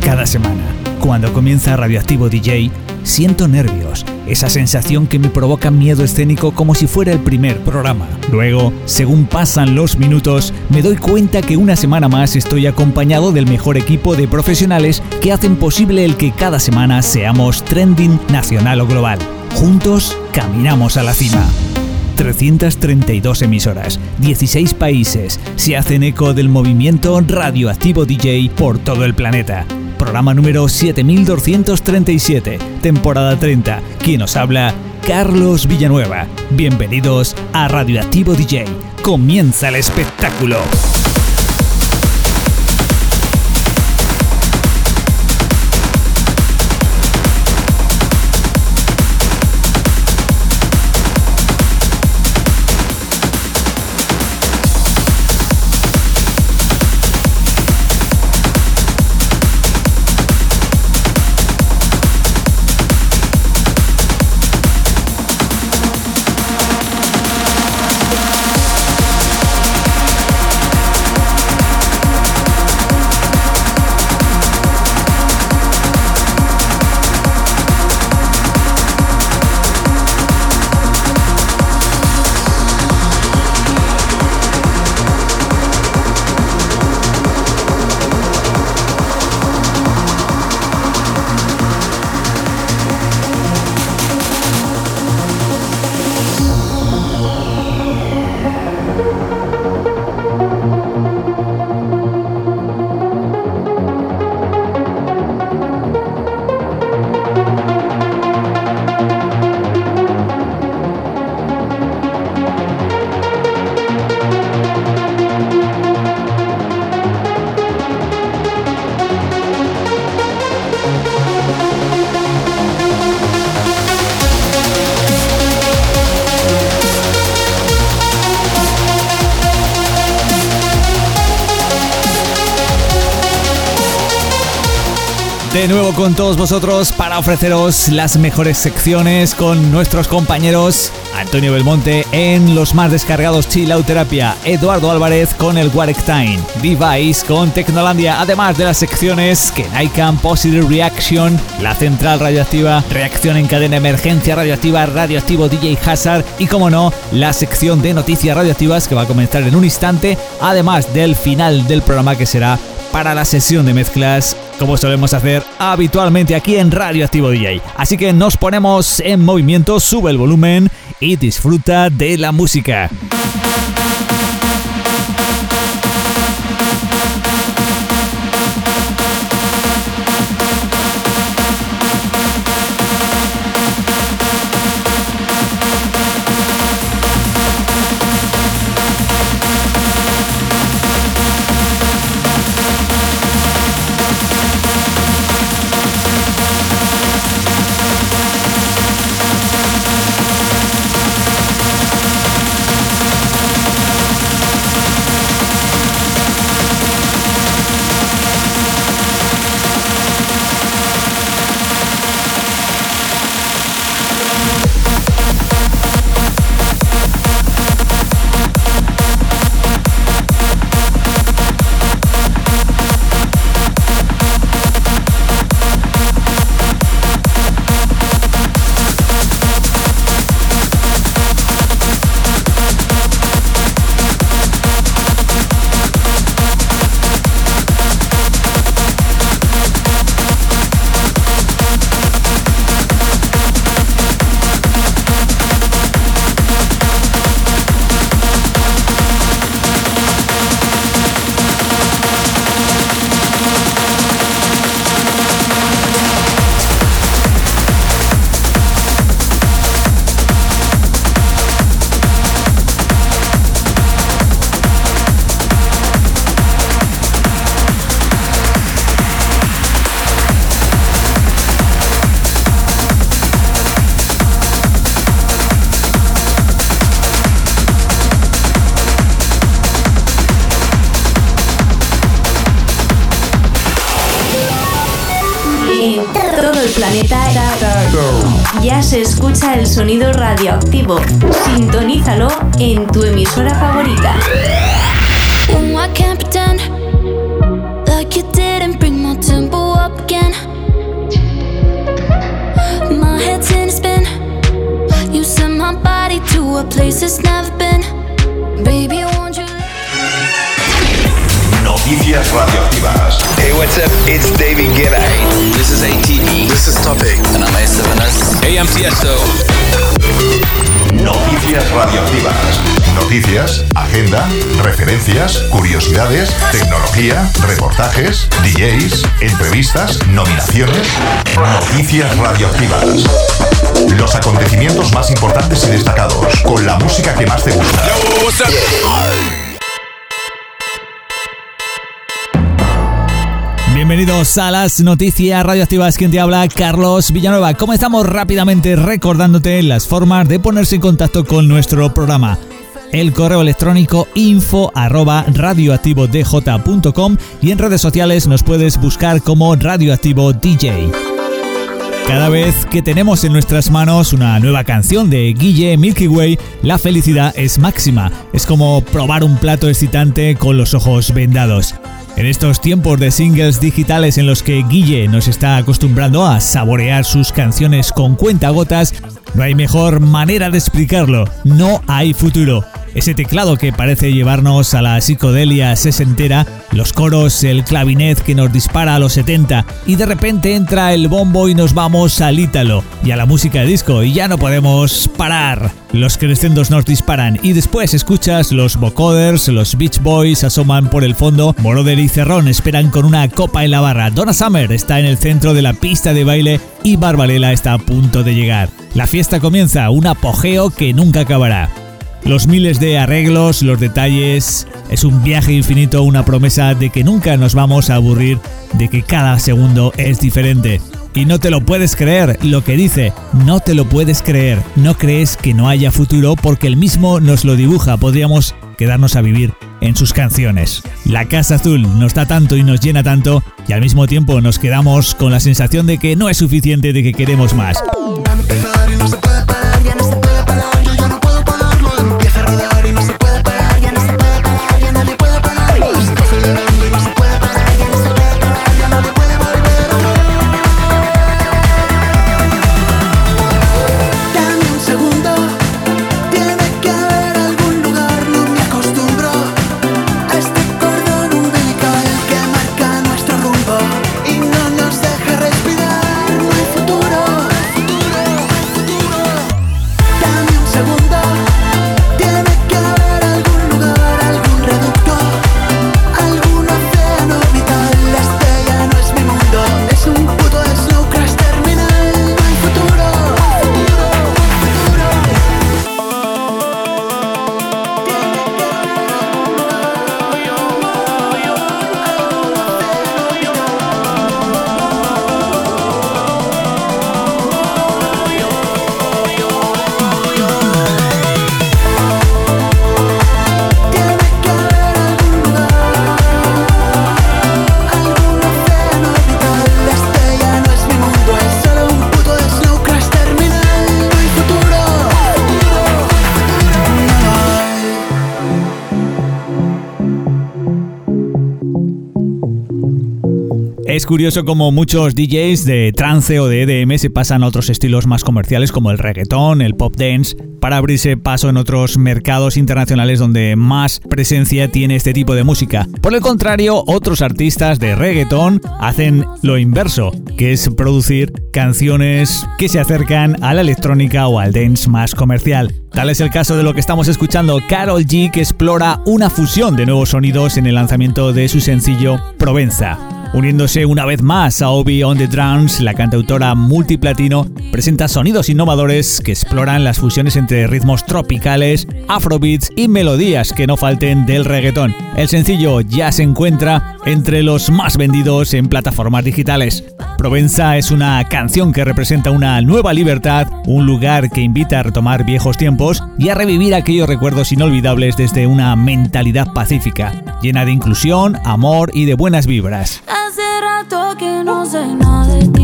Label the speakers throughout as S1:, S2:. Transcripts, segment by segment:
S1: Cada semana, cuando comienza Radioactivo DJ, siento nervios, esa sensación que me provoca miedo escénico como si fuera el primer programa. Luego, según pasan los minutos, me doy cuenta que una semana más estoy acompañado del mejor equipo de profesionales que hacen posible el que cada semana seamos trending nacional o global. Juntos, caminamos a la cima. 332 emisoras, 16 países se hacen eco del movimiento radioactivo DJ por todo el planeta. Programa número 7237, temporada 30. Quien os habla, Carlos Villanueva. Bienvenidos a Radioactivo DJ. Comienza el espectáculo. Con todos vosotros para ofreceros las mejores secciones con nuestros compañeros Antonio Belmonte en los más descargados Chill Out Terapia, Eduardo Álvarez con el Warek Time, Device con Tecnolandia, además de las secciones que Naikan Positive Reaction, la central radioactiva, reacción en cadena emergencia radioactiva, radioactivo DJ Hazard y como no, la sección de noticias radioactivas que va a comenzar en un instante, además del final del programa que será para la sesión de mezclas, como solemos hacer habitualmente aquí en Radio Activo DJ. Así que nos ponemos en movimiento, sube el volumen y disfruta de la música.
S2: Sonido
S1: Bienvenidos a las noticias radioactivas. Quien te habla, Carlos Villanueva. Comenzamos rápidamente recordándote las formas de ponerse en contacto con nuestro programa. El correo electrónico info arroba radioactivodj.com y en redes sociales nos puedes buscar como Radioactivo DJ. Cada vez que tenemos en nuestras manos una nueva canción de Guille Milky Way, la felicidad es máxima. Es como probar un plato excitante con los ojos vendados. En estos tiempos de singles digitales en los que Guille nos está acostumbrando a saborear sus canciones con cuentagotas, no hay mejor manera de explicarlo. No hay futuro. Ese teclado que parece llevarnos a la psicodelia sesentera, los coros, el clavinet que nos dispara a los 70 y de repente entra el bombo y nos vamos al ítalo y a la música de disco y ya no podemos parar. Los crescendos nos disparan y después escuchas los vocoders, los Beach Boys asoman por el fondo, Moroder y Cerrón esperan con una copa en la barra, Donna Summer está en el centro de la pista de baile y Barbalela está a punto de llegar. La fiesta comienza, un apogeo que nunca acabará. Los miles de arreglos, los detalles, es un viaje infinito, una promesa de que nunca nos vamos a aburrir, de que cada segundo es diferente. Y no te lo puedes creer, lo que dice, no te lo puedes creer, no crees que no haya futuro porque el mismo nos lo dibuja, podríamos quedarnos a vivir en sus canciones. La Casa Azul nos da tanto y nos llena tanto y al mismo tiempo nos quedamos con la sensación de que no es suficiente, de que queremos más. Curioso como muchos DJs de trance o de EDM se pasan a otros estilos más comerciales como el reggaetón, el pop dance, para abrirse paso en otros mercados internacionales donde más presencia tiene este tipo de música. Por el contrario, otros artistas de reggaetón hacen lo inverso, que es producir canciones que se acercan a la electrónica o al dance más comercial. Tal es el caso de lo que estamos escuchando, Carol G, que explora una fusión de nuevos sonidos en el lanzamiento de su sencillo Provenza. Uniéndose una vez más a Obi on the Drums, la cantautora multiplatino presenta sonidos innovadores que exploran las fusiones entre ritmos tropicales, afrobeats y melodías que no falten del reggaetón. El sencillo ya se encuentra entre los más vendidos en plataformas digitales. Provenza es una canción que representa una nueva libertad, un lugar que invita a retomar viejos tiempos y a revivir aquellos recuerdos inolvidables desde una mentalidad pacífica, llena de inclusión, amor y de buenas vibras.
S3: Hace rato que no sé nada de ti.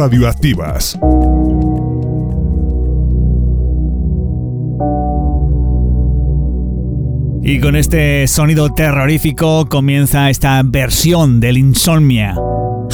S4: Radioactivas.
S1: Y con este sonido terrorífico comienza esta versión del Insomnia.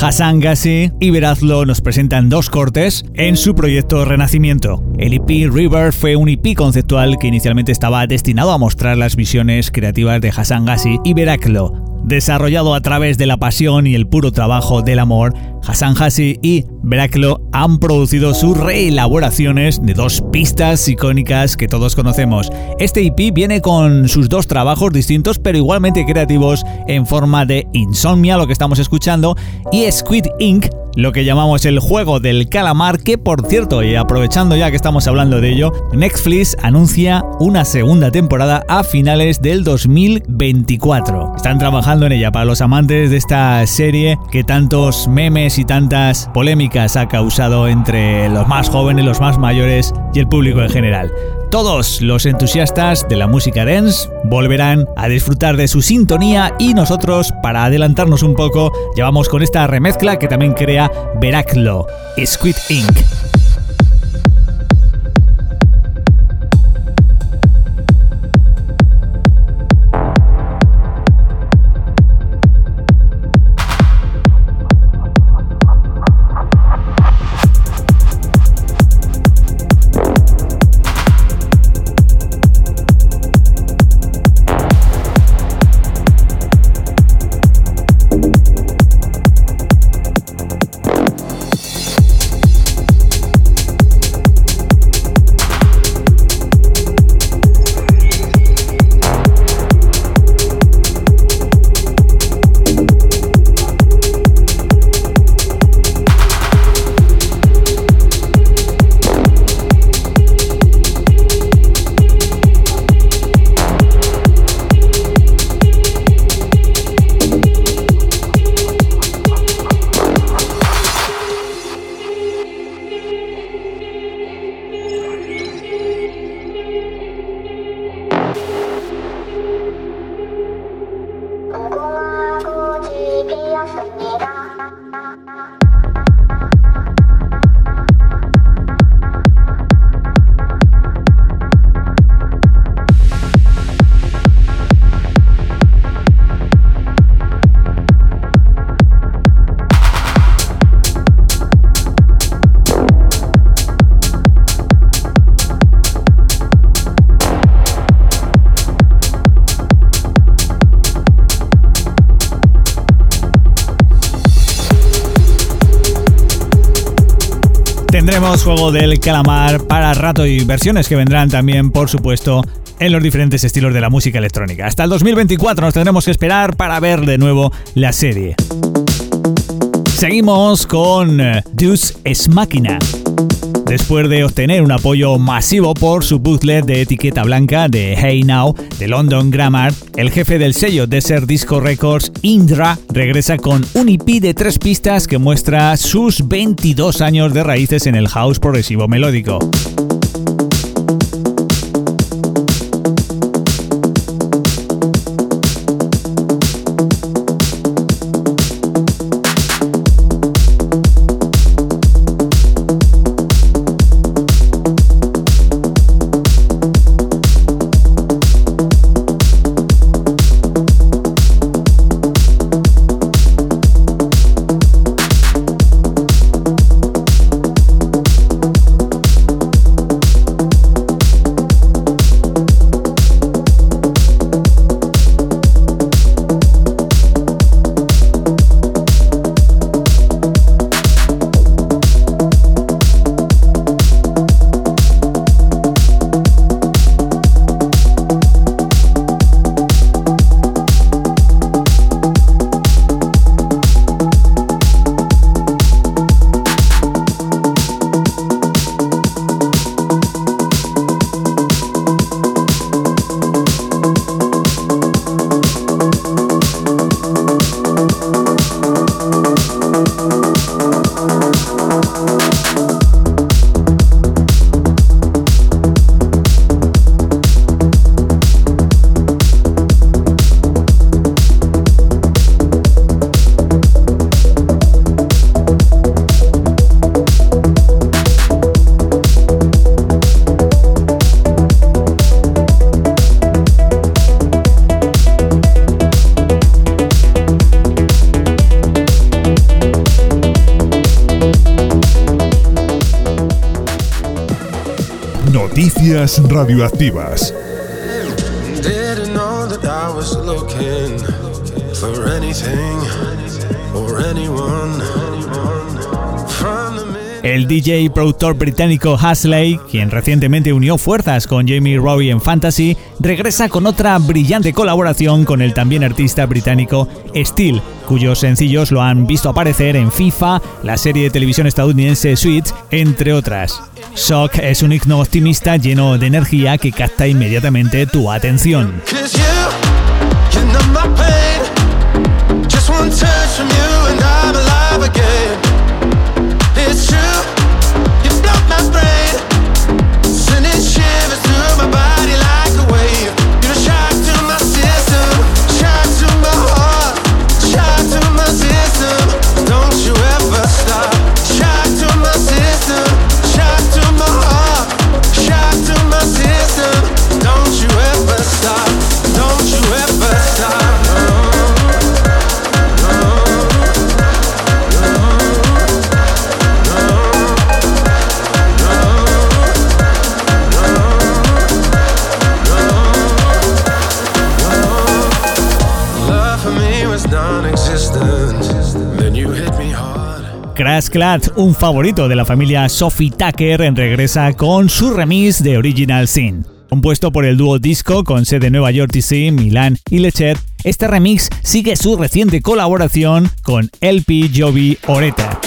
S1: Hassan Gassi y Verazlo nos presentan dos cortes en su proyecto Renacimiento. El EP River fue un EP conceptual que inicialmente estaba destinado a mostrar las visiones creativas de Hassan Gassi y Verazlo. Desarrollado a través de la pasión y el puro trabajo del amor, Hassan Hassi y Veraklo han producido sus reelaboraciones de dos pistas icónicas que todos conocemos. Este EP viene con sus dos trabajos distintos pero igualmente creativos en forma de Insomnia, lo que estamos escuchando, y Squid Ink, lo que llamamos el juego del calamar, que por cierto, y aprovechando ya que estamos hablando de ello, Netflix anuncia una segunda temporada a finales del 2024. Están trabajando en ella para los amantes de esta serie que tantos memes y tantas polémicas ha causado entre los más jóvenes, los más mayores y el público en general. Todos los entusiastas de la música dance volverán a disfrutar de su sintonía y nosotros, para adelantarnos un poco, llevamos con esta remezcla que también crea Veraclo, Squid Ink. Tendremos juego del calamar para rato y versiones que vendrán también, por supuesto, en los diferentes estilos de la música electrónica. Hasta el 2024 nos tendremos que esperar para ver de nuevo la serie. Seguimos con eh, Deus es Máquina. Después de obtener un apoyo masivo por su bootleg de etiqueta blanca de Hey Now de London Grammar, el jefe del sello Desert Disco Records, Indra, regresa con un EP de tres pistas que muestra sus 22 años de raíces en el house progresivo melódico.
S4: Radioactivas.
S5: El DJ y productor británico Hasley, quien recientemente unió fuerzas con Jamie Rowe en Fantasy, regresa con otra brillante colaboración con el también artista británico Steel, cuyos sencillos lo han visto aparecer en FIFA, la serie de televisión estadounidense Switch, entre otras. Shock es un himno optimista lleno de energía que capta inmediatamente tu atención. Clark, un favorito de la familia Sophie Tucker, regresa con su remix de Original Sin. Compuesto por el dúo Disco con sede en Nueva York DC, Milán y Lechet, este remix sigue su reciente colaboración con LP Jovi Oreta.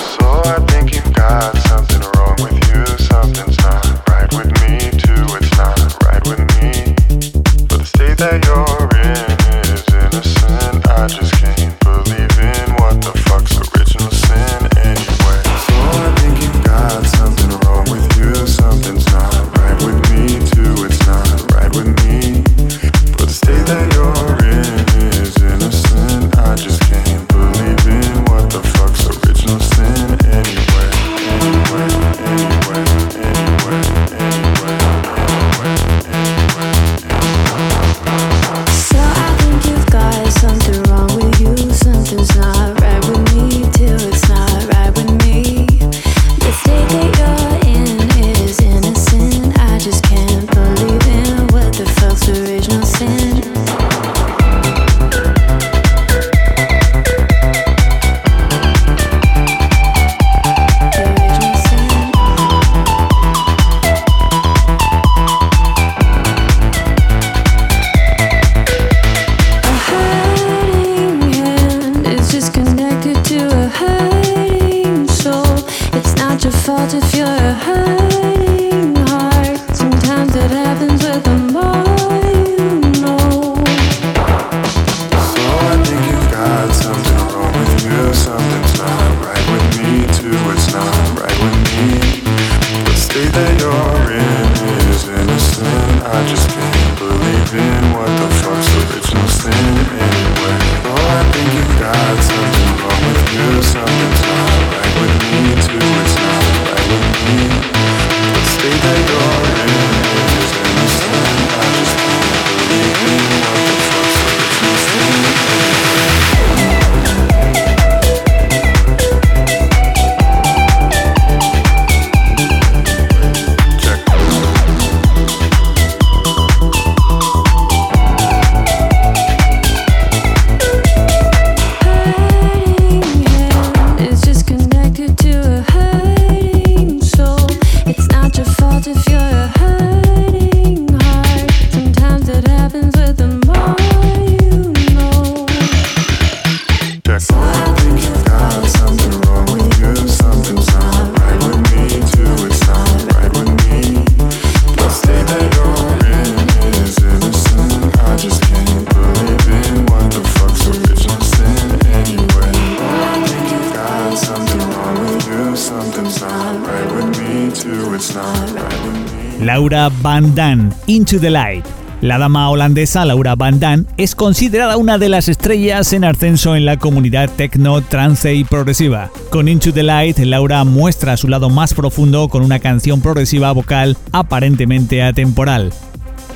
S5: Into the Light. La dama holandesa Laura Van Damme es considerada una de las estrellas en ascenso en la comunidad techno, trance y progresiva. Con Into the Light, Laura muestra su lado más profundo con una canción progresiva vocal aparentemente atemporal.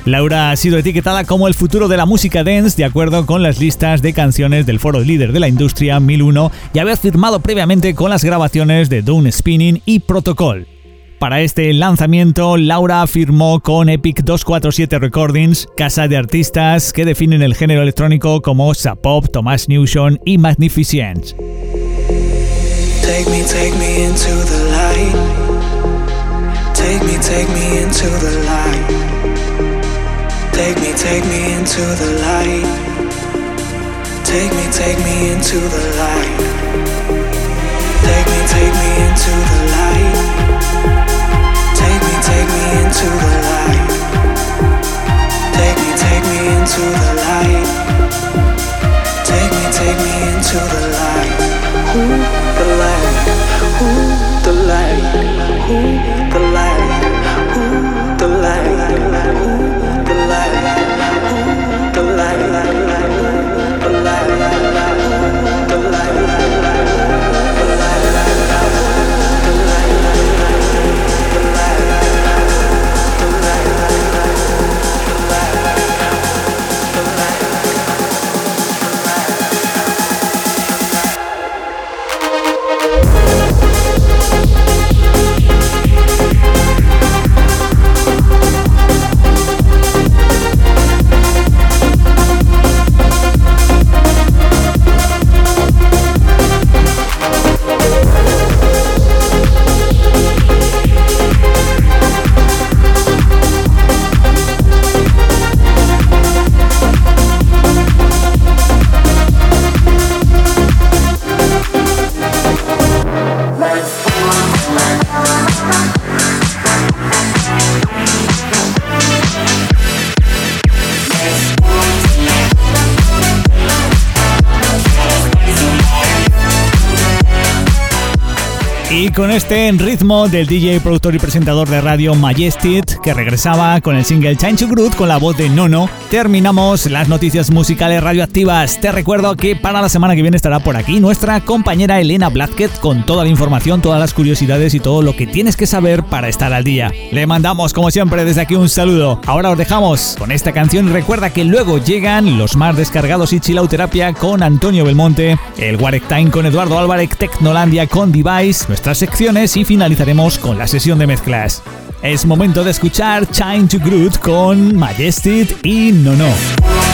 S5: Laura ha sido etiquetada como el futuro de la música dance de acuerdo con las listas de canciones del foro líder de la industria 1001 y había firmado previamente con las grabaciones de Dune Spinning y Protocol.
S1: Para este lanzamiento, Laura firmó con Epic 247 Recordings, casa de artistas que definen el género electrónico como Sapop, Thomas Newson y Magnificence.
S6: Take me, take me into the light. Take me, take me into the light. Take me, take me into the light. Take me, take me into the light. Take me, take me into the light. Into the light. Take me, take me into the light. Take me, take me into the light. Ooh, the light. Ooh, the light. Ooh, the light. Ooh, the light. Ooh, the
S1: con este ritmo del DJ, productor y presentador de radio Majestic, que regresaba con el single Change to Groot con la voz de Nono, terminamos las noticias musicales radioactivas. Te recuerdo que para la semana que viene estará por aquí nuestra compañera Elena Blackett con toda la información, todas las curiosidades y todo lo que tienes que saber para estar al día. Le mandamos, como siempre, desde aquí un saludo. Ahora os dejamos con esta canción recuerda que luego llegan los más descargados y chilauterapia con Antonio Belmonte, el Warek Time con Eduardo Álvarez, Tecnolandia con Device, nuestras secciones y finalizaremos con la sesión de mezclas. Es momento de escuchar Chine to Groot con Majestic y Nono.
S7: Now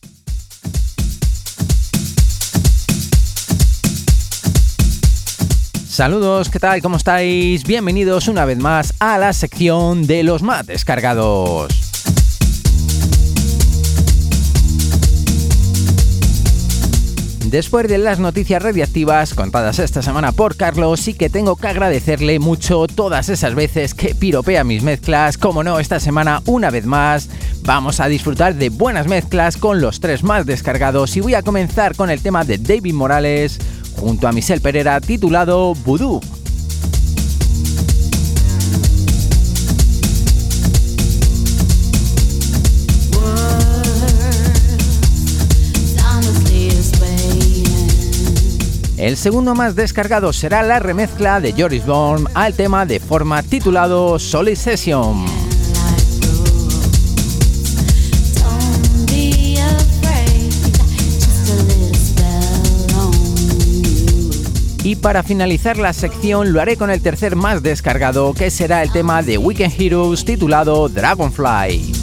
S8: Saludos, ¿qué tal? ¿Cómo estáis? Bienvenidos una vez más a la sección de los más descargados. Después de las noticias radiactivas contadas esta semana por Carlos, sí que tengo que agradecerle mucho todas esas veces que piropea mis mezclas. Como no, esta semana, una vez más, vamos a disfrutar de buenas mezclas con los tres más descargados y voy a comenzar con el tema de David Morales junto a Michelle Pereira titulado Voodoo. El segundo más descargado será la remezcla de Joris Born al tema de forma titulado Solid Session. Y para finalizar la sección lo haré con el tercer más descargado que será el tema de Weekend Heroes titulado Dragonfly.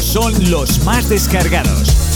S7: Son los más descargados.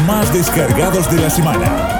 S9: Más descargados de la semana.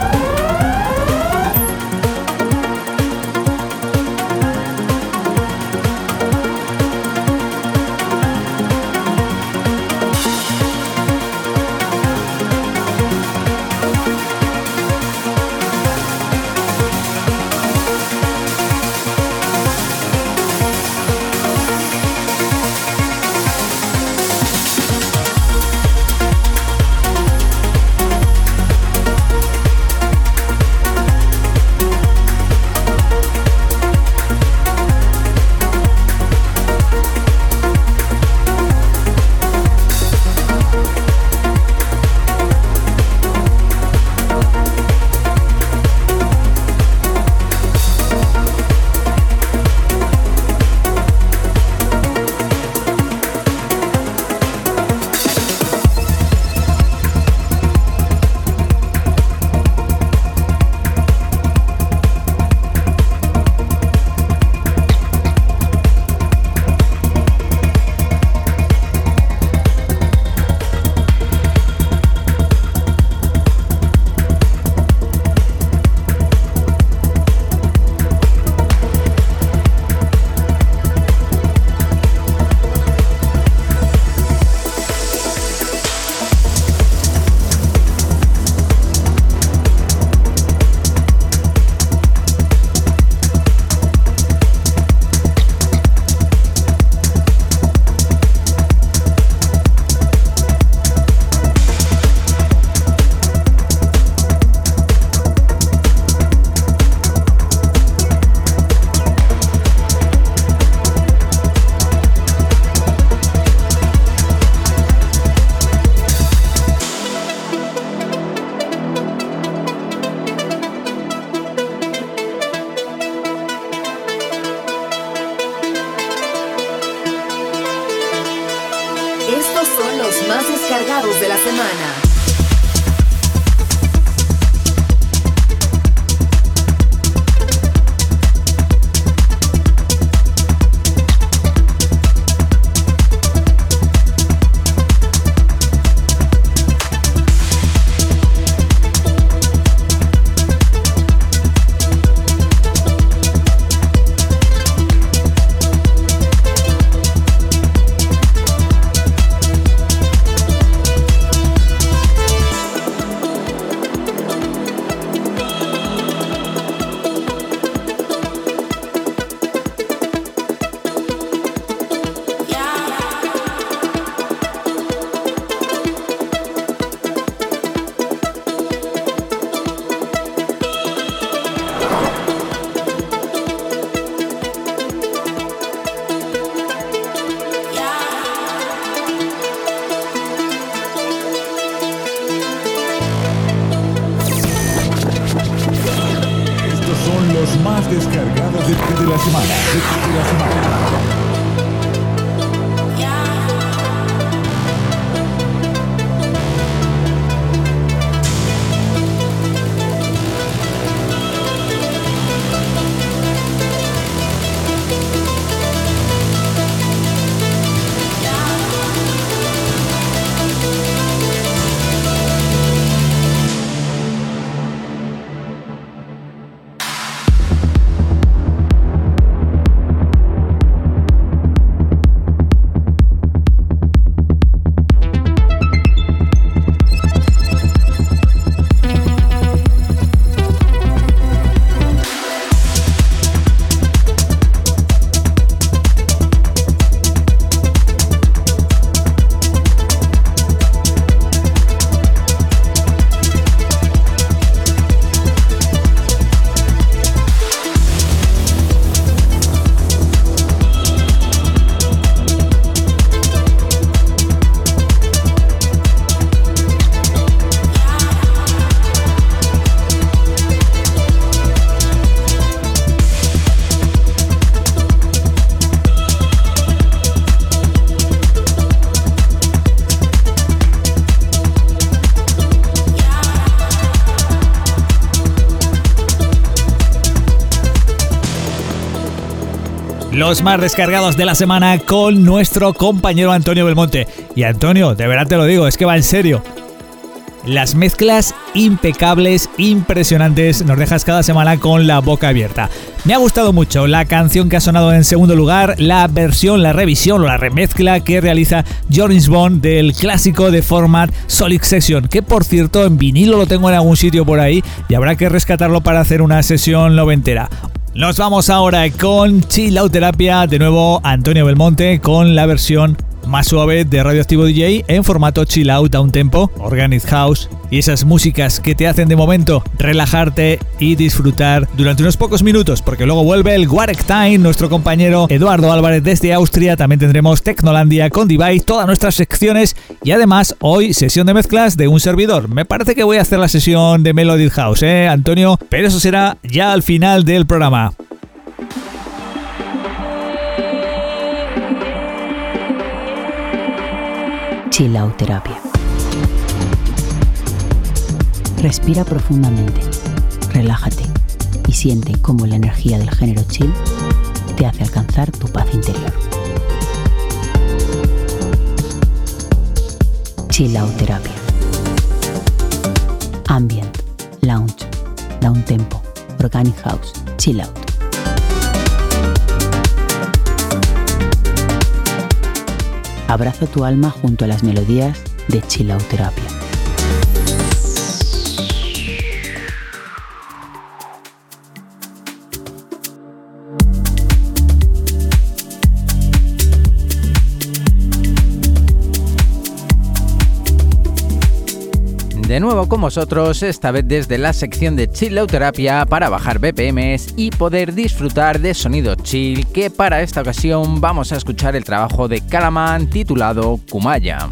S1: Más descargados de la semana con nuestro compañero Antonio Belmonte. Y Antonio, de verdad te lo digo, es que va en serio. las mezclas impecables, impresionantes, nos dejas cada semana con la boca abierta. Me ha gustado mucho la canción que ha sonado en segundo lugar, la versión, la revisión o la remezcla que realiza Joris Bond del clásico de format Solid Session, que por cierto en vinilo lo tengo en algún sitio por ahí y habrá que rescatarlo para hacer una sesión noventera. Nos vamos ahora con Chill Out Terapia, de nuevo Antonio Belmonte con la versión más suave de Radioactivo DJ en formato chill out a un tempo, organic house y esas músicas que te hacen de momento relajarte y disfrutar durante unos pocos minutos porque luego vuelve el Warek Time, nuestro compañero Eduardo Álvarez desde Austria, también tendremos Tecnolandia con Device, todas nuestras secciones y además hoy sesión de mezclas de un servidor. Me parece que voy a hacer la sesión de Melody House, ¿eh, Antonio? Pero eso será ya al final del programa.
S10: Chilauterapia. Respira profundamente, relájate y siente cómo la energía del género chill te hace alcanzar tu paz interior. Chilauterapia. Ambient, lounge, down tempo, organic house, chill out. Abraza tu alma junto a las melodías de Chilauterapia.
S8: De nuevo con vosotros, esta vez desde la sección de Chillauterapia para bajar BPMs y poder disfrutar de sonido chill, que para esta ocasión vamos a escuchar el trabajo de Kalaman titulado Kumaya.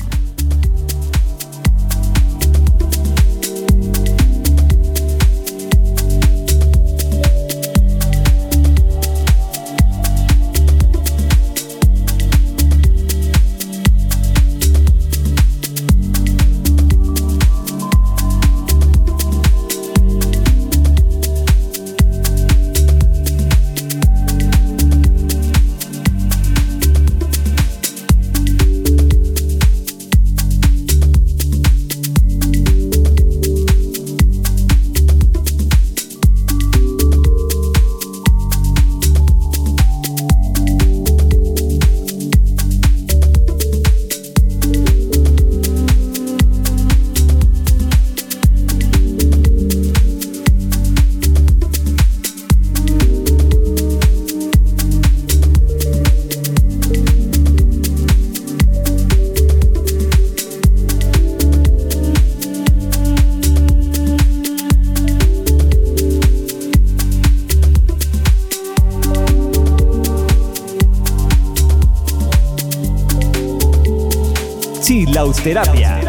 S1: Chilauterapia.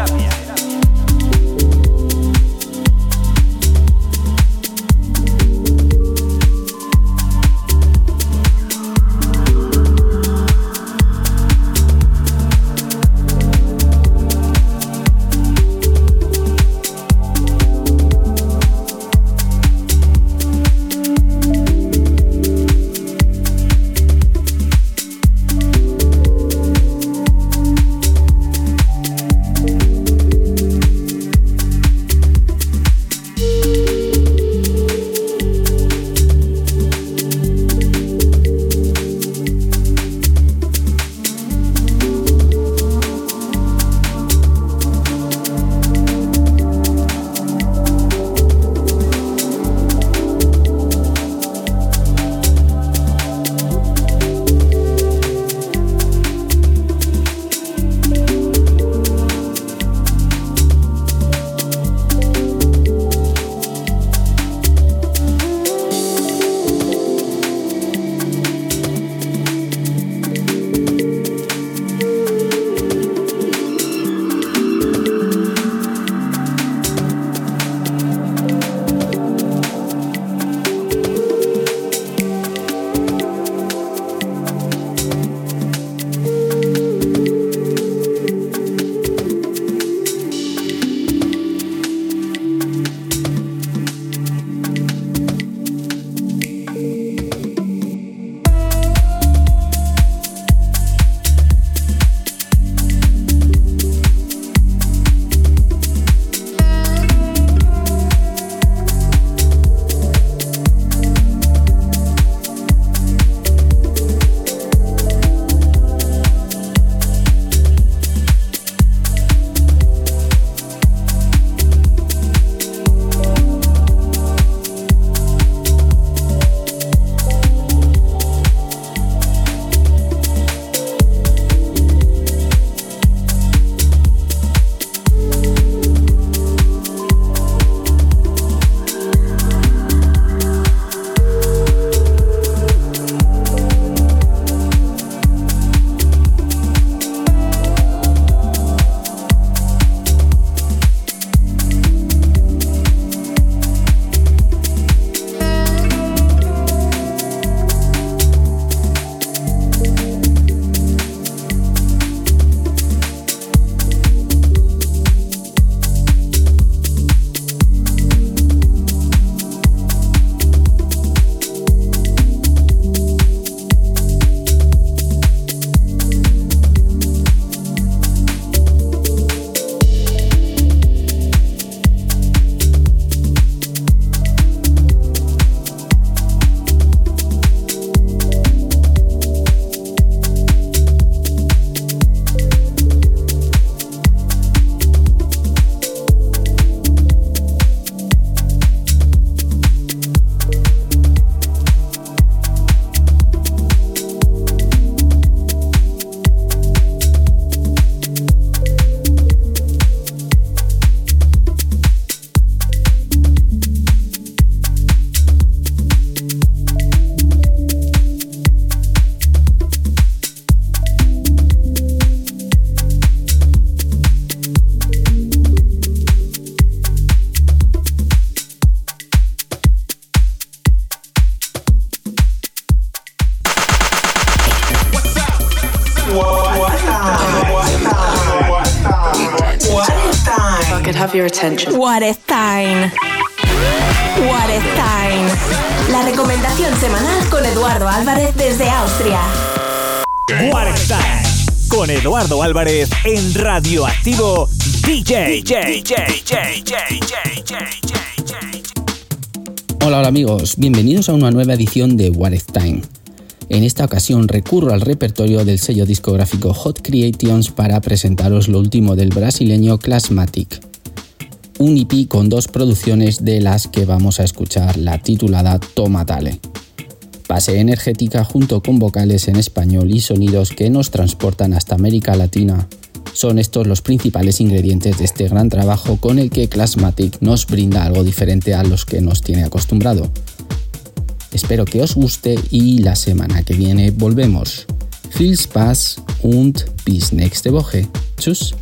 S11: Attention.
S2: What is time? What is time? La recomendación semanal con Eduardo Álvarez desde Austria.
S1: What is time? Con Eduardo Álvarez en Radioactivo DJ. DJ, DJ,
S12: Hola, hola amigos, bienvenidos a una nueva edición de What is Time. En esta ocasión recurro al repertorio del sello discográfico Hot Creations para presentaros lo último del brasileño Classmatic. Un EP con dos producciones de las que vamos a escuchar la titulada Toma Tale. Base energética junto con vocales en español y sonidos que nos transportan hasta América Latina. Son estos los principales ingredientes de este gran trabajo con el que Classmatic nos brinda algo diferente a los que nos tiene acostumbrado Espero que os guste y la semana que viene volvemos. Viel Spaß und bis nächste Woche. Tschüss.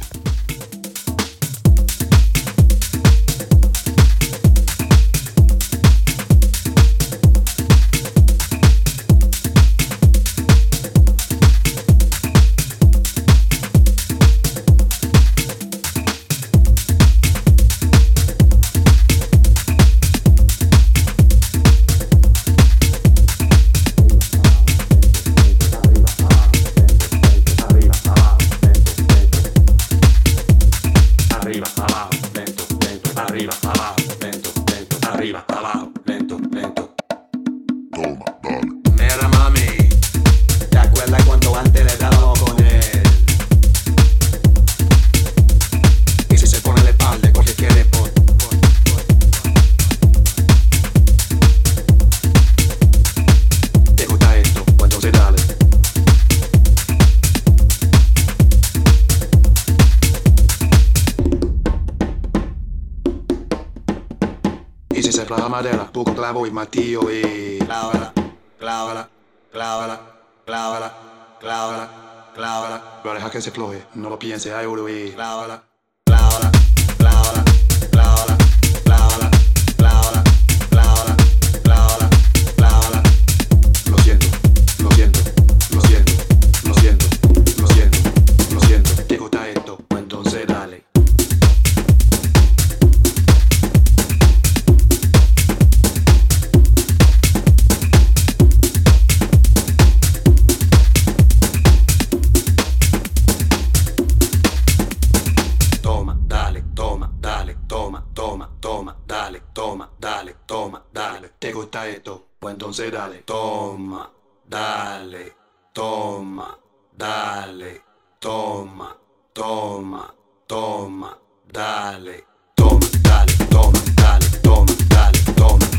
S13: Clavo y matillo y clávala, clávala, clávala, clávala, clávala, clávala. Pero deja que se floje, no lo piense, ay, y clávala, clávala, Pues entonces dale, toma, dale, toma, dale, toma, toma, toma, dale, toma, dale, toma, dale, toma, dale, toma,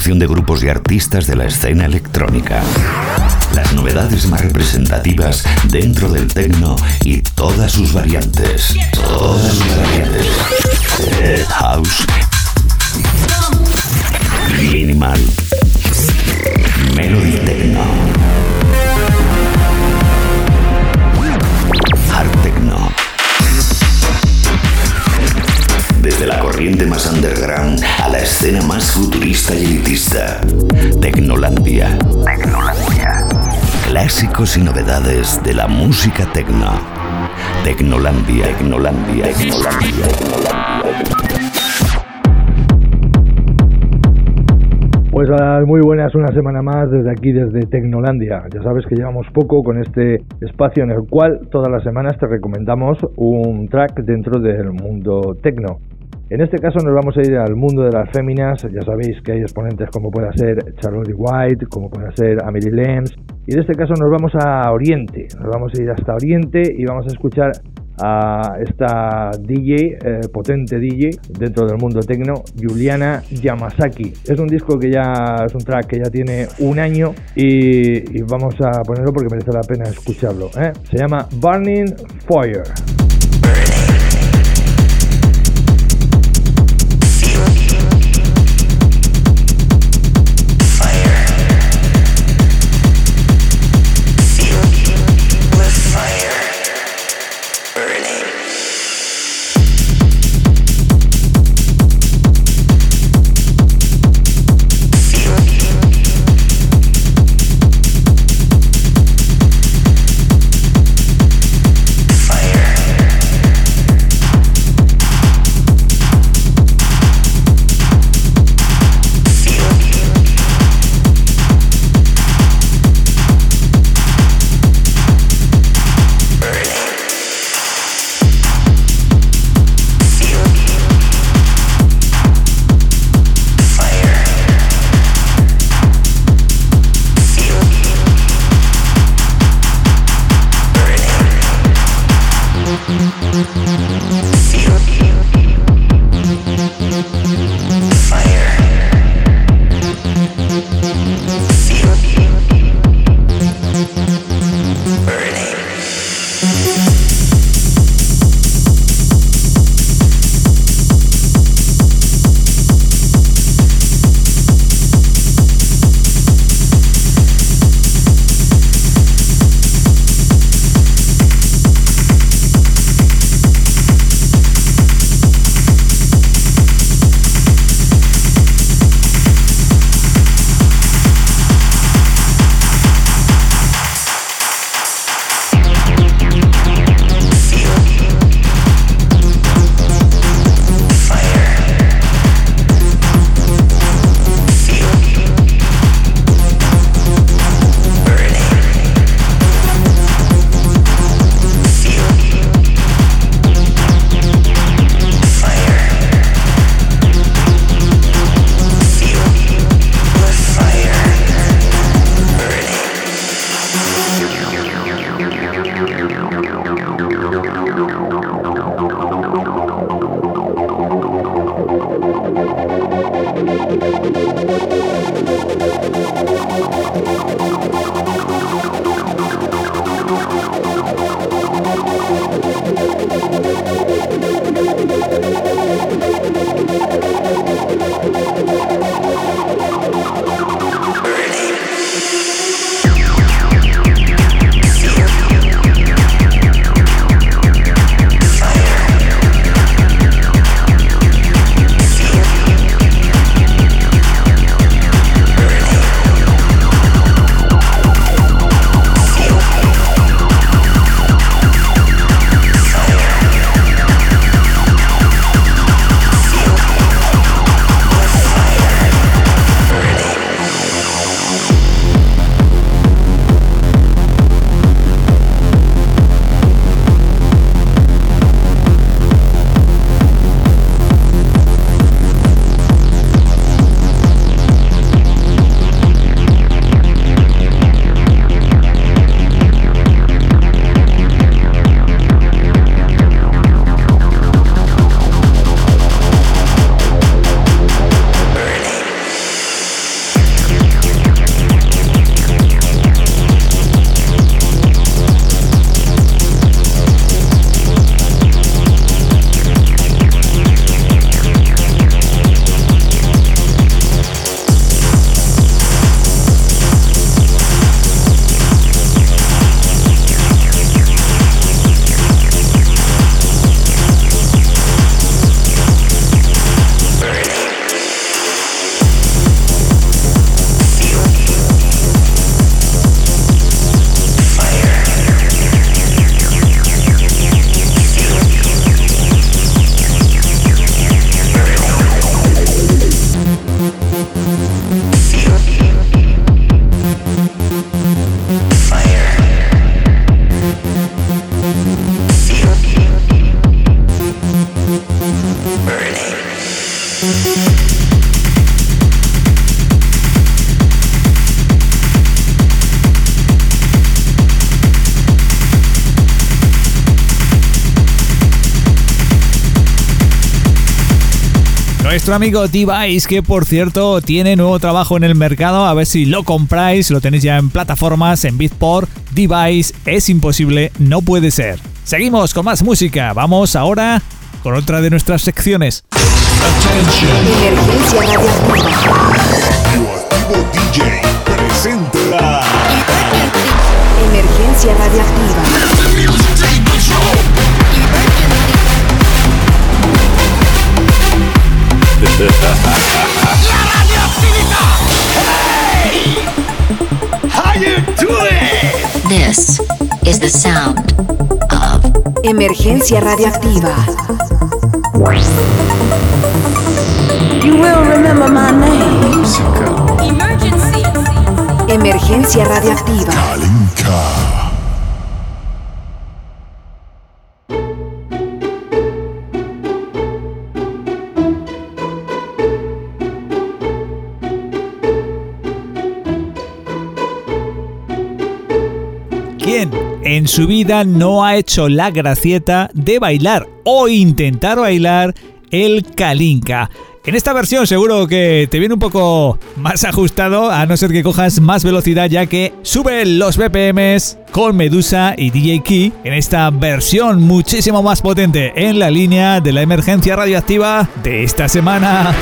S14: de grupos y artistas de la escena electrónica. Las novedades más representativas dentro del techno y todas sus variantes. Todas sus variantes. House. Minimal. Melody Techno. Desde la corriente más underground a la escena más futurista y elitista. Tecnolandia. Tecnolandia. Clásicos y novedades de la música tecno. Tecnolandia. Tecnolandia. Tecnolandia.
S15: Pues ah, muy buenas, una semana más desde aquí, desde Tecnolandia. Ya sabes que llevamos poco con este espacio en el cual todas las semanas te recomendamos un track dentro del mundo tecno. En este caso nos vamos a ir al mundo de las féminas, ya sabéis que hay exponentes como pueda ser Charlotte White, como pueda ser Amelie Lenz, y en este caso nos vamos a Oriente, nos vamos a ir hasta Oriente y vamos a escuchar a esta DJ, eh, potente DJ dentro del mundo tecno, Juliana Yamasaki. Es un disco que ya es un track que ya tiene un año y, vamos a ponerlo porque merece la pena escucharlo. ¿eh? Se llama Burning. Fire.
S1: Nuestro amigo Device, que por cierto tiene nuevo trabajo en el mercado, a ver si lo compráis, lo tenéis ya en plataformas, en Beatport. Device es imposible, no puede ser. Seguimos con más música, vamos ahora con otra de nuestras secciones.
S9: Emergencia
S16: Radioactivo DJ presenta
S9: Emergencia radioactiva.
S17: This is the sound of
S9: Emergencia radioactiva.
S11: You will remember my name.
S9: Emergency. Emergencia radioactiva.
S1: ¿Quién en su vida no ha hecho la gracieta de bailar o intentar bailar el Kalinka? En esta versión seguro que te viene un poco más ajustado, a no ser que cojas más velocidad ya que suben los BPMs con Medusa y DJ Key en esta versión muchísimo más potente en la línea de la emergencia radioactiva de esta semana.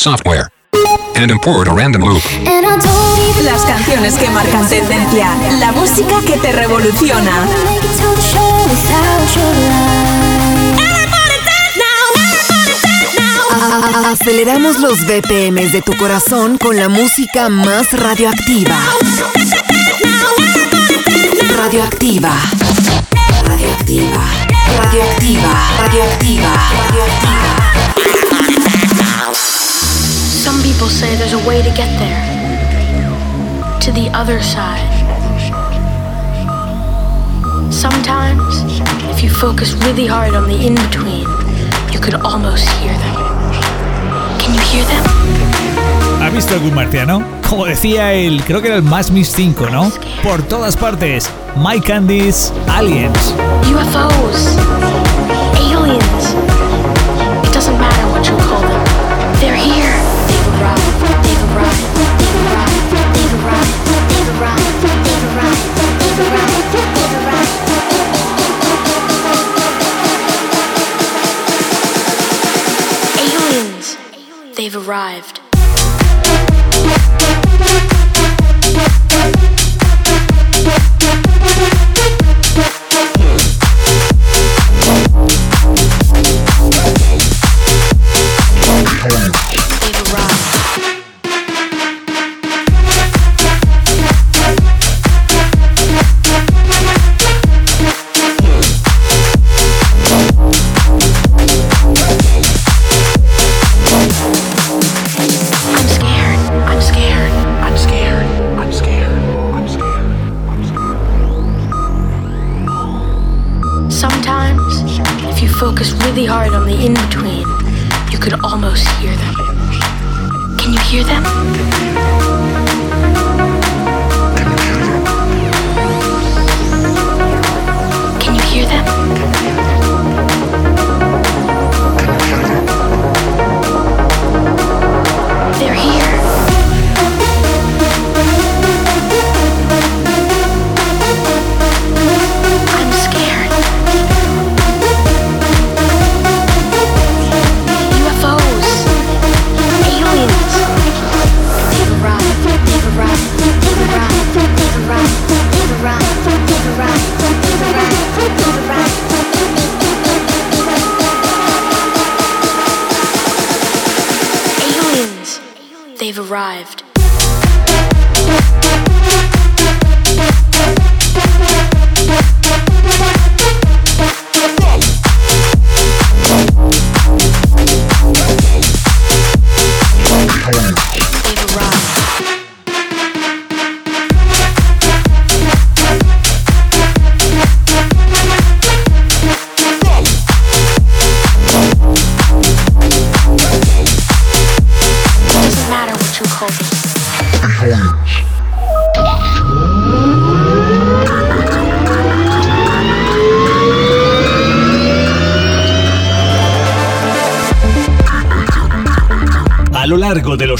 S18: Software and import a random loop.
S2: Las canciones que marcan tendencia, la música que te revoluciona.
S9: Aceleramos los BPMs de tu corazón con la música más radioactiva. Radioactiva. Radioactiva. Radioactiva. Radioactiva. Radioactiva.
S3: People say there's a way to get there, to the other side. Sometimes, if you focus really hard on the in between, you could almost hear them. Can you hear them?
S1: ¿Ha visto algún marciano? Como decía él, creo que era el más Mis 5, ¿no? Por todas partes, My Candies, Aliens.
S3: UFOs,
S1: arrive.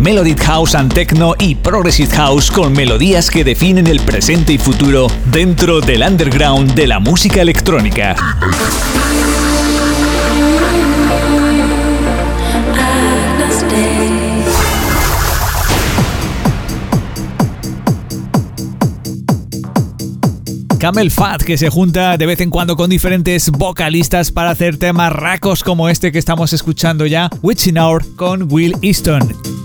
S1: Melodic House and Techno y Progressive House con melodías que definen el presente y futuro dentro del underground de la música electrónica. Camel Fat que se junta de vez en cuando con diferentes vocalistas para hacer temas racos como este que estamos escuchando ya, Witching Hour con Will Easton.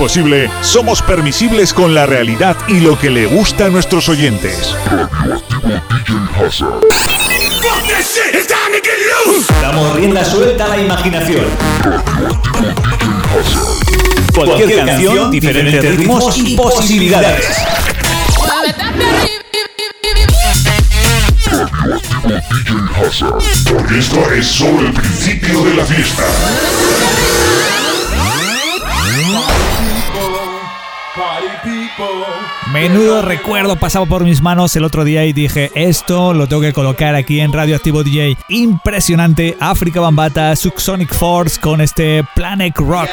S4: posible, somos permisibles con la realidad y lo que le gusta a nuestros oyentes.
S19: Damos rienda suelta a la imaginación. Cualquier canción, diferentes ritmos y posibilidades.
S20: Esto es solo el principio de la fiesta.
S19: Menudo recuerdo pasaba por mis manos el otro día y dije, esto lo tengo que colocar aquí en Radioactivo DJ. Impresionante, África Bambata, Subsonic Force con este Planet Rock.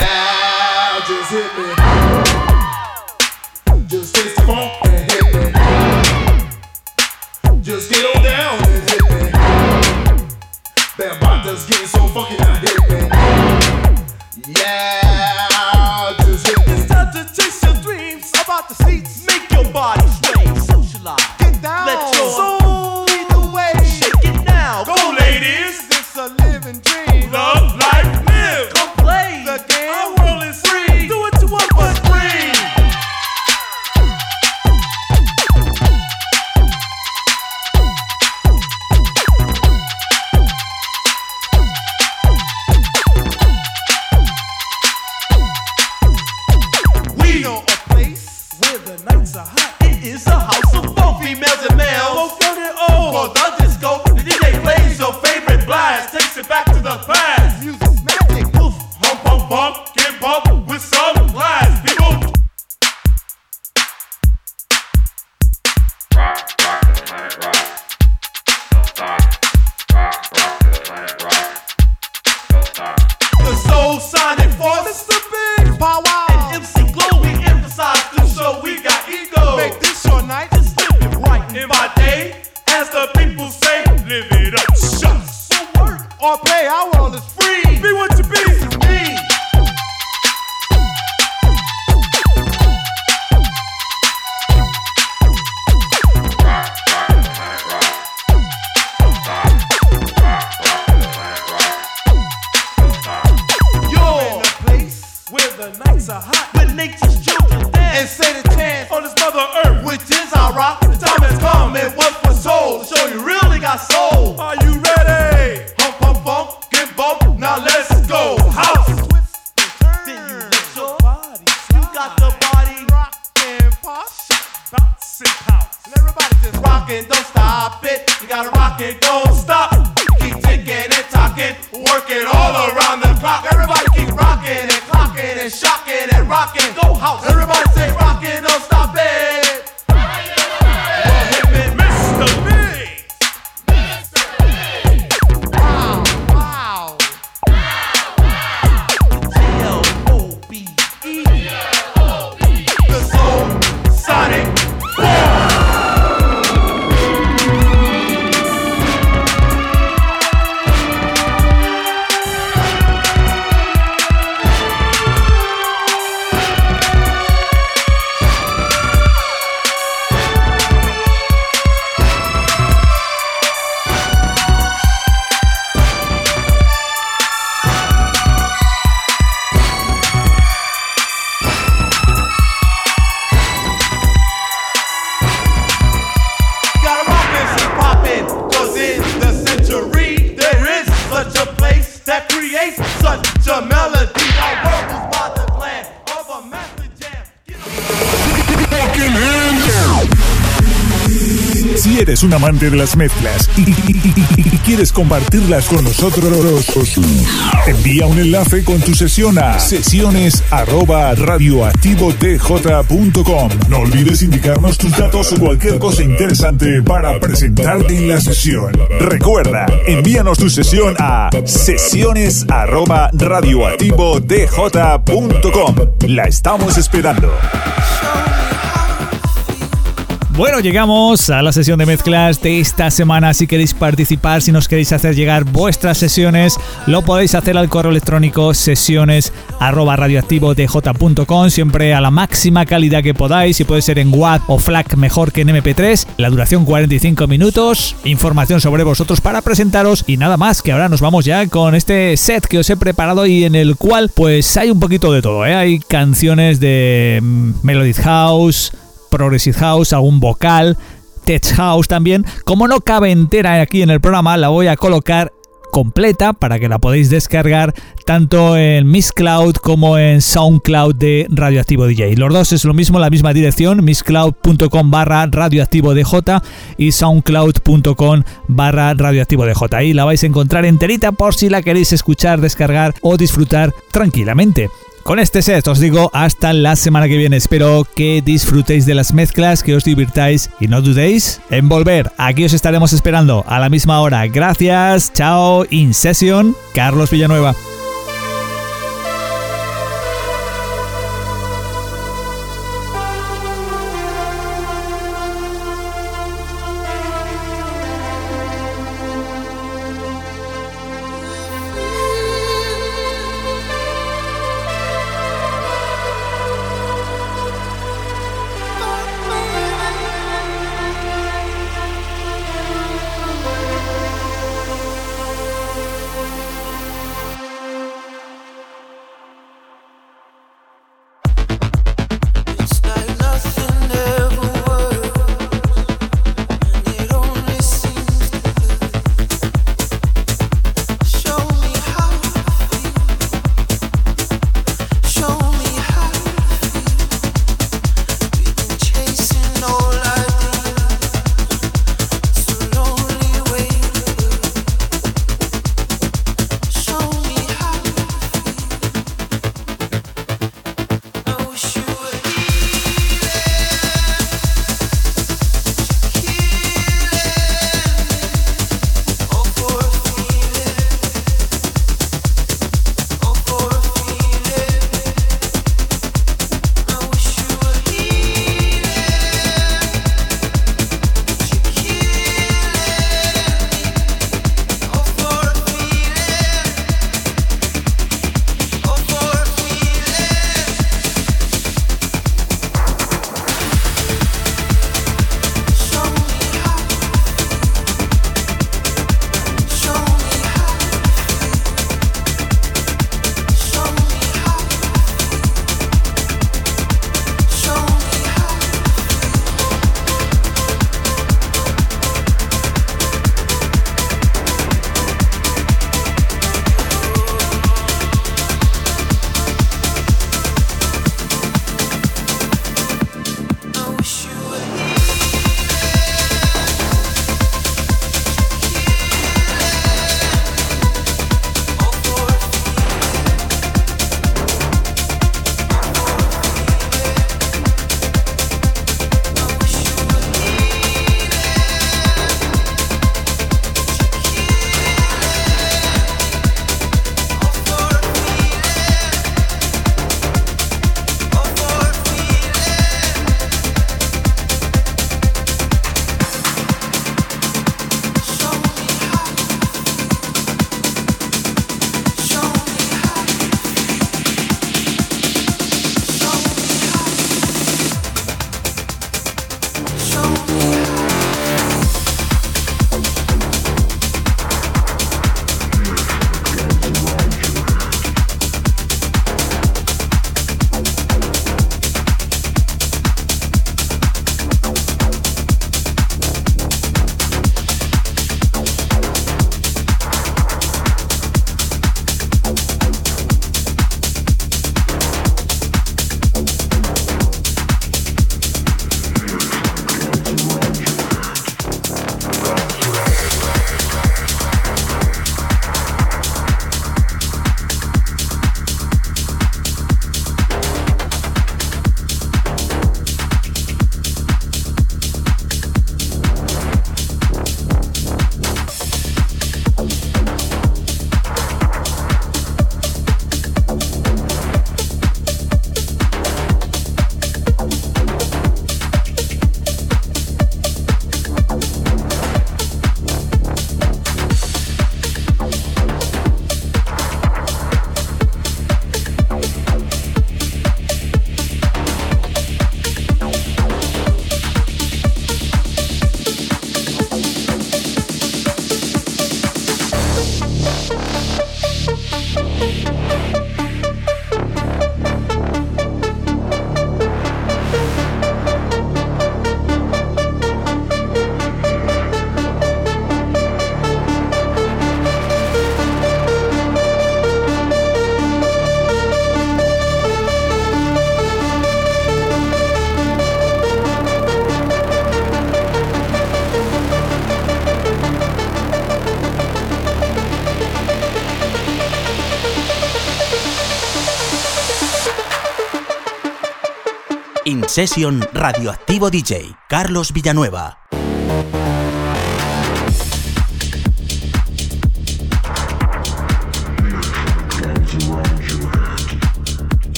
S4: de las mezclas y, quieres compartirlas con nosotros, envía un enlace con tu sesión a sesiones arroba radioactivodj.com. No olvides indicarnos tus datos o cualquier cosa interesante para presentarte en la sesión. Recuerda, envíanos tu sesión a sesiones arroba radioactivodj.com. La estamos esperando.
S1: Bueno, llegamos a la sesión de mezclas de esta semana. Si queréis participar, si nos queréis hacer llegar vuestras sesiones, lo podéis hacer al correo electrónico sesiones siempre a la máxima calidad que podáis. Si puede ser en WAV o FLAC, mejor que en MP3. La duración 45 minutos. Información sobre vosotros para presentaros. Y nada más, que ahora nos vamos ya con este set que os he preparado y en el cual, pues hay un poquito de todo. ¿eh? Hay canciones de mm, Melody House Progressive House, algún vocal, Tech House también. Como no cabe entera aquí en el programa, la voy a colocar completa para que la podáis descargar tanto en Miss Cloud como en SoundCloud de Radioactivo DJ. Los dos es lo mismo, la misma dirección, misscloud.com barra radioactivo DJ y soundcloud.com barra radioactivo DJ. Ahí la vais a encontrar enterita por si la queréis escuchar, descargar o disfrutar tranquilamente. Con este set os digo hasta la semana que viene. Espero que disfrutéis de las mezclas, que os divirtáis y no dudéis en volver. Aquí os estaremos esperando a la misma hora. Gracias, chao, in session, Carlos Villanueva.
S21: Session Radioactivo DJ, Carlos Villanueva.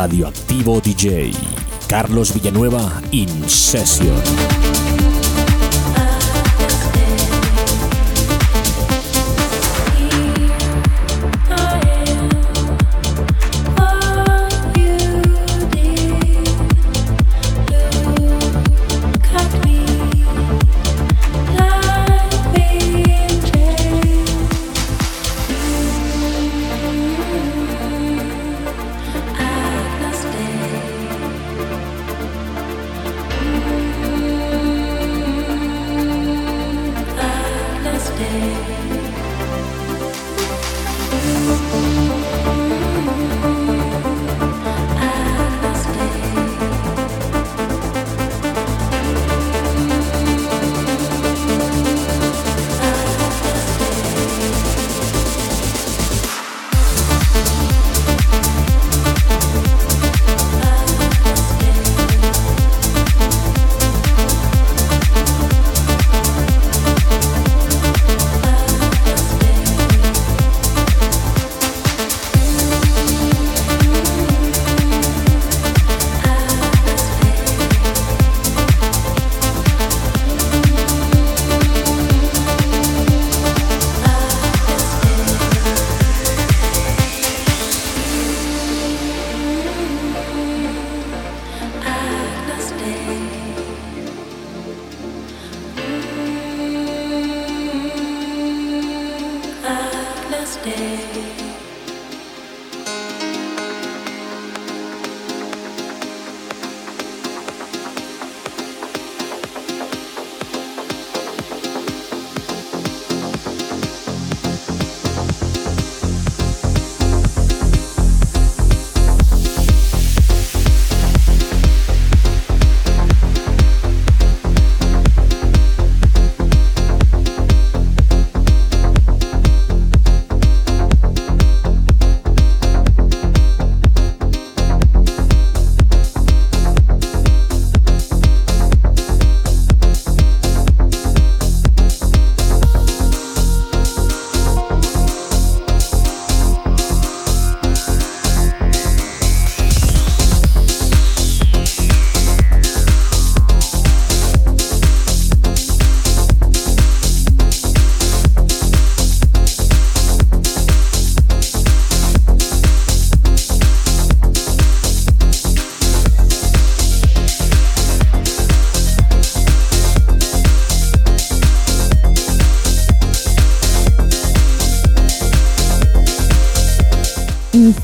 S22: Radioactivo DJ. Carlos Villanueva in session.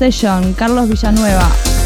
S22: Session, Carlos Villanueva.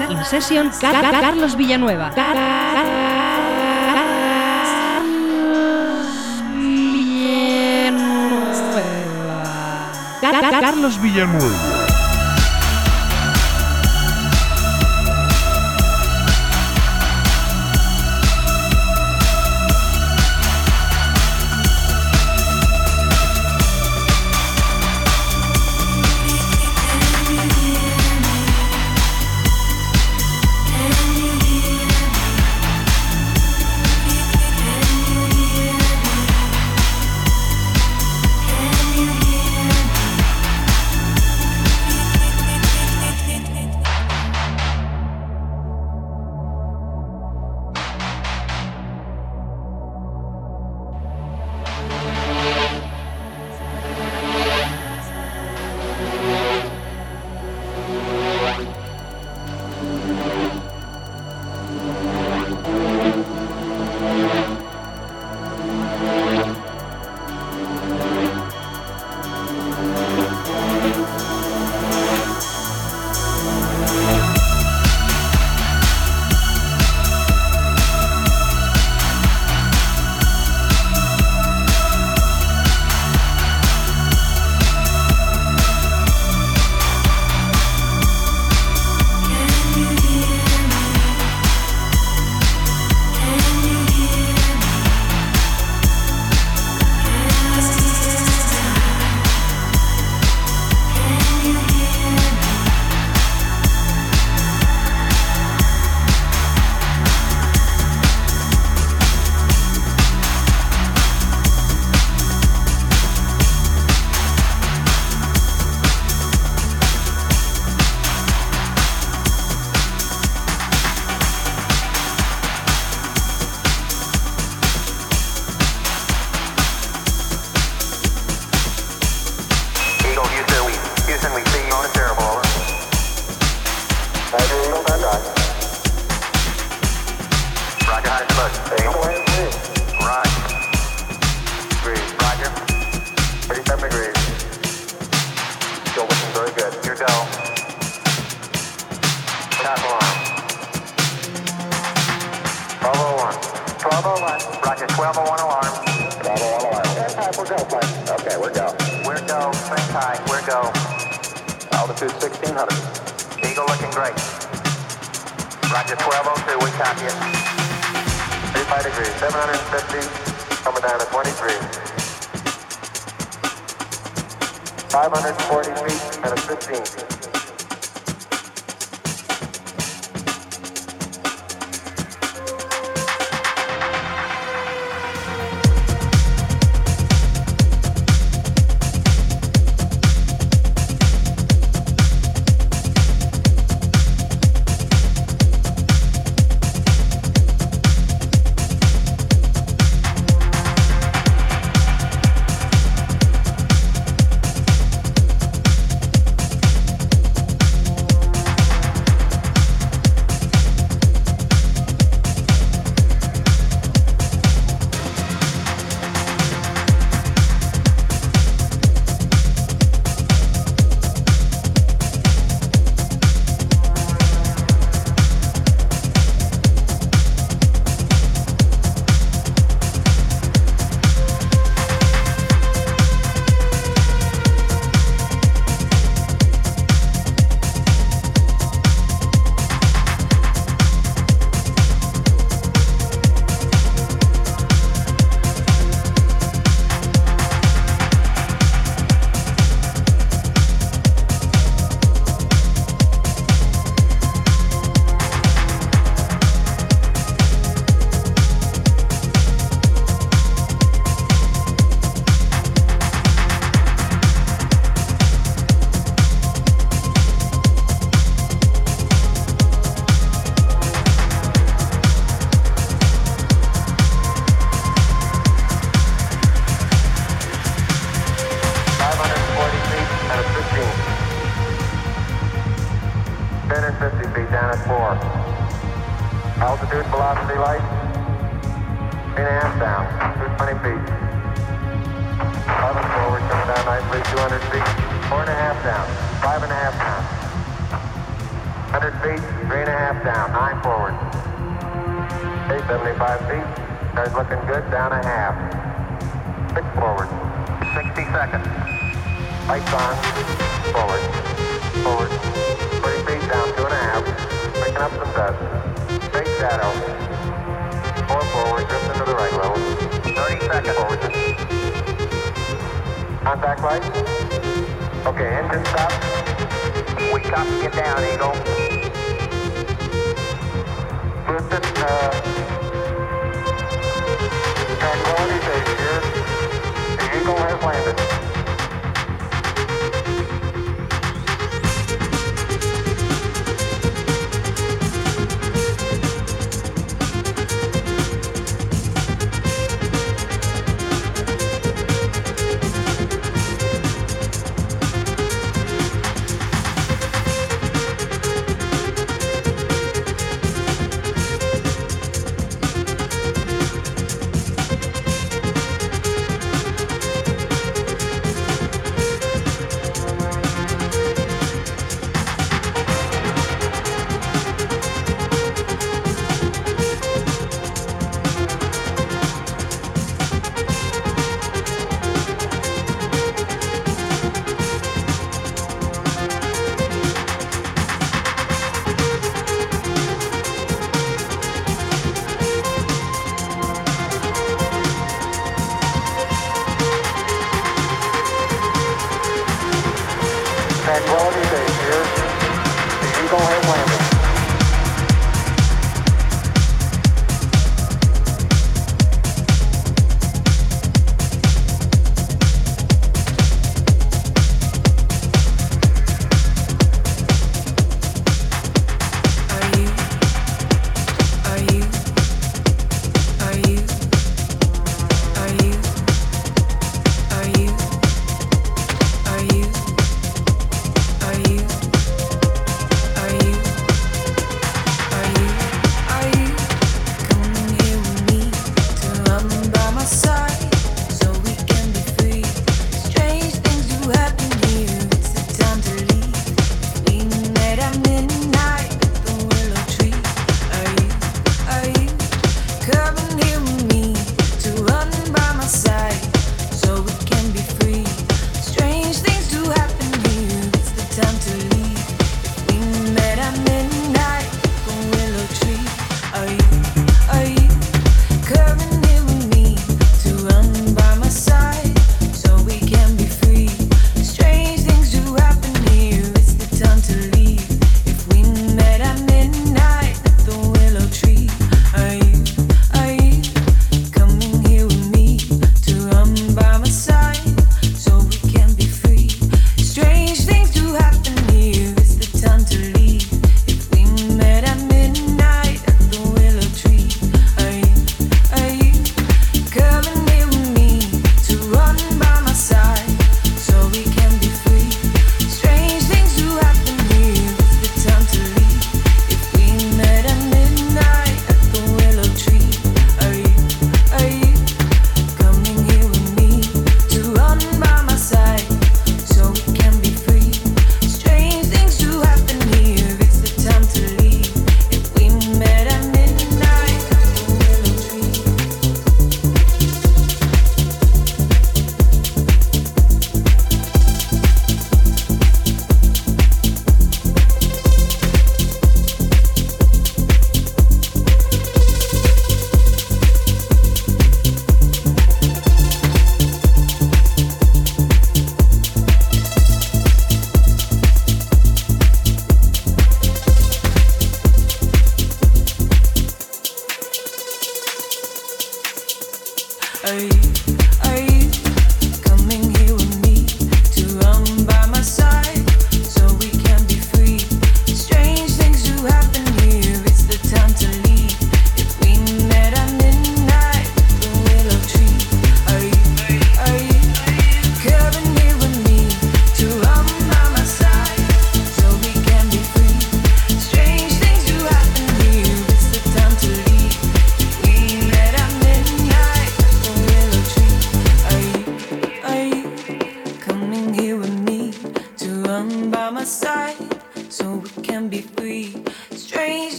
S23: In Session, Carlos Villanueva.
S24: Sesión Carlos Villanueva.
S25: Carlos Villanueva.